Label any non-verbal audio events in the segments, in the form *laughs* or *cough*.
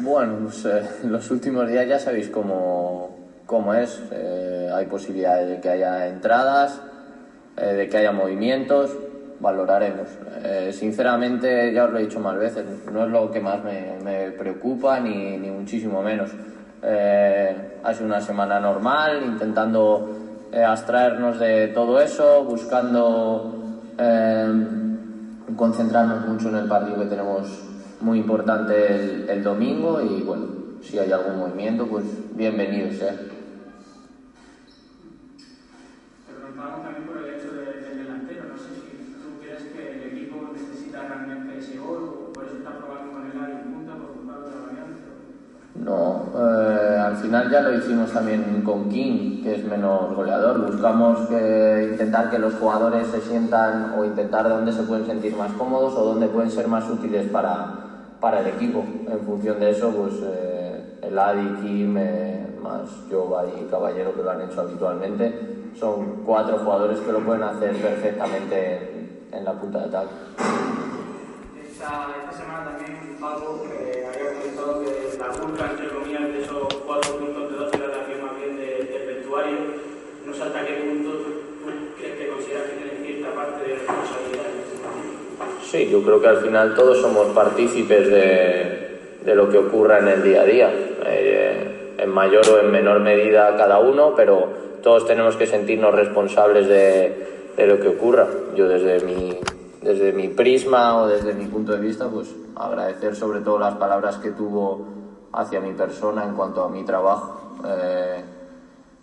Bueno, pues, eh, *laughs* los últimos días ya sabéis cómo, cómo es. Eh, hay posibilidades de que haya entradas, eh, de que haya movimientos, valoraremos. Sinceramente, ya os lo he dicho más veces, no es lo que más me, preocupa, ni, ni, muchísimo menos. Ha sido una semana normal, intentando abstraernos de todo eso, buscando concentrarnos mucho en el partido que tenemos muy importante el, el domingo y bueno, si hay algún movimiento, pues bienvenido sea. No, eh, al final ya lo hicimos también con King, que es menos goleador. Buscamos que, intentar que los jugadores se sientan o intentar dónde se pueden sentir más cómodos o dónde pueden ser más útiles para, para el equipo. En función de eso, pues eh, el Adi, Kim, eh, más Jova y Caballero, que lo han hecho habitualmente, son cuatro jugadores que lo pueden hacer perfectamente en, en la punta de ataque. Esta, esta semana también, Paco, que había comentado que la culpa, Sí, yo creo que al final todos somos partícipes de, de lo que ocurra en el día a día. Eh, en mayor o en menor medida cada uno, pero todos tenemos que sentirnos responsables de, de lo que ocurra. Yo desde mi, desde mi prisma o desde mi punto de vista, pues agradecer sobre todo las palabras que tuvo hacia mi persona en cuanto a mi trabajo. Eh,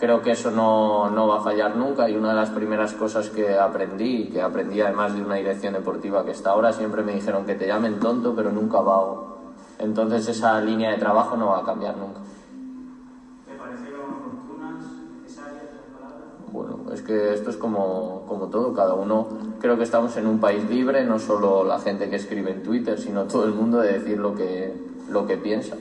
creo que eso no, no, va a fallar nunca y una de las primeras cosas que aprendí, que aprendí además de una dirección deportiva que está ahora, siempre me dijeron que te llamen tonto pero nunca vago. Entonces esa línea de trabajo no va a cambiar nunca. Bueno, es que esto es como, como todo, cada uno, creo que estamos en un país libre, no solo la gente que escribe en Twitter, sino todo el mundo de decir lo que, lo que piensa.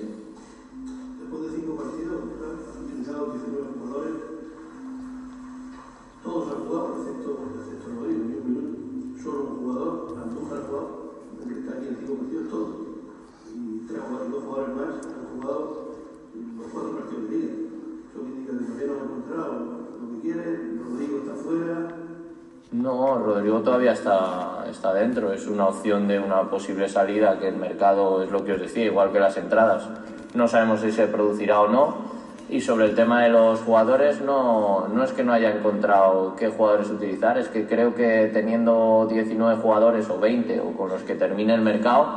Excepto, Rodrigo, ni un minuto, solo un jugador, Andújar jugado, que está aquí en cinco partidos, todos, y tres jugadores, dos jugadores más han jugado los cuatro partidos de liga. Eso indica que todavía no han encontrado quiere, Rodrigo está fuera. No, Rodrigo todavía está, está dentro, es una opción de una posible salida que el mercado es lo que os decía, igual que las entradas. No sabemos si se producirá o no. Y sobre el tema de los jugadores, no, no es que no haya encontrado qué jugadores utilizar, es que creo que teniendo 19 jugadores o 20 o con los que termine el mercado,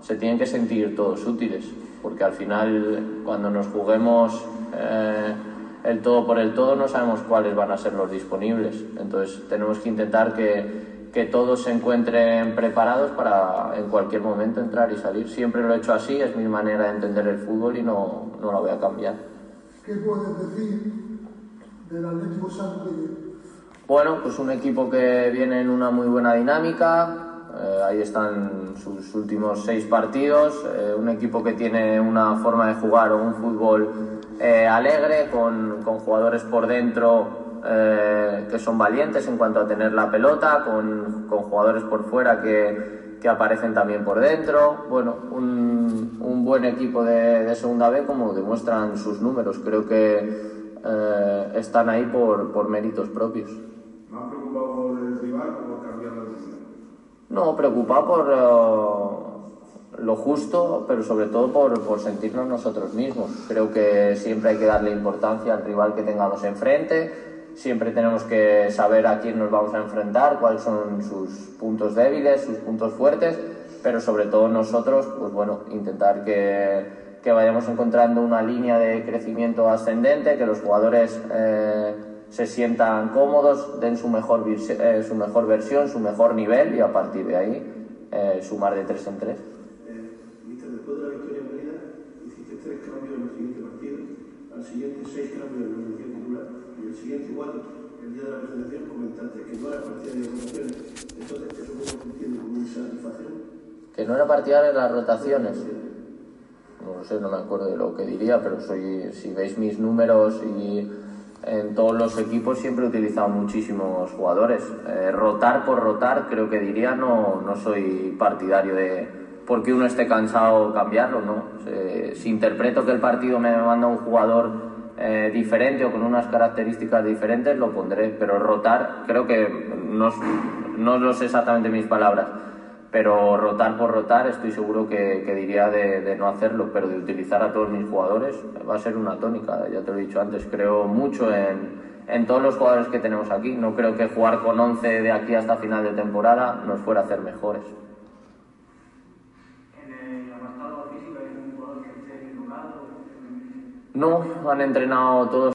se tienen que sentir todos útiles, porque al final cuando nos juguemos eh, el todo por el todo no sabemos cuáles van a ser los disponibles. Entonces tenemos que intentar que, que, todos se encuentren preparados para en cualquier momento entrar y salir. Siempre lo he hecho así, es mi manera de entender el fútbol y no, no la voy a cambiar. ¿Qué puedes decir del Atlético Santo? Bueno, pues un equipo que viene en una muy buena dinámica, eh, ahí están sus últimos seis partidos. Eh, un equipo que tiene una forma de jugar o un fútbol eh, alegre, con, con, jugadores por dentro que son valientes en cuanto a tener la pelota, con, con jugadores por fuera que, que, aparecen también por dentro. Bueno, un, un buen equipo de, de, Segunda B como demuestran sus números. Creo que están ahí por, por méritos propios. ¿Me ha preocupado por el rival o por cambiar la no, preocupado por uh, lo justo, pero sobre todo por, por, sentirnos nosotros mismos. Creo que siempre hay que darle importancia al rival que tengamos enfrente, siempre tenemos que saber a quién nos vamos a enfrentar, cuáles son sus puntos débiles, sus puntos fuertes, pero sobre todo nosotros, pues bueno, intentar que, que vayamos encontrando una línea de crecimiento ascendente, que los jugadores... Eh, se sientan cómodos, den su mejor, eh, su mejor versión, su mejor nivel y a partir de ahí eh, sumar de tres en tres. Eh, después de la victoria en hiciste tres cambios en el siguiente partido, al siguiente seis cambios en la y el siguiente igual, el día de la presentación, comentaste que no era partidario de rotaciones. Entonces, ¿eso entiende como insatisfacción? Que no era partidario de las rotaciones. No lo sé, no me acuerdo de lo que diría, pero soy, si veis mis números y en todos los equipos siempre he utilizado muchísimos jugadores. Eh, rotar por rotar, creo que diría, no, no soy partidario de, porque uno esté cansado cambiarlo, ¿no? Eh, si interpreto que el partido me manda un jugador eh, diferente o con unas características diferentes, lo pondré, pero rotar, creo que no, no lo sé exactamente mis palabras, pero rotar por rotar estoy seguro que, que diría de, de, no hacerlo, pero de utilizar a todos mis jugadores va a ser una tónica, ya te lo he dicho antes, creo mucho en, en todos los jugadores que tenemos aquí, no creo que jugar con 11 de aquí hasta final de temporada nos fuera a hacer mejores. No, han entrenado todos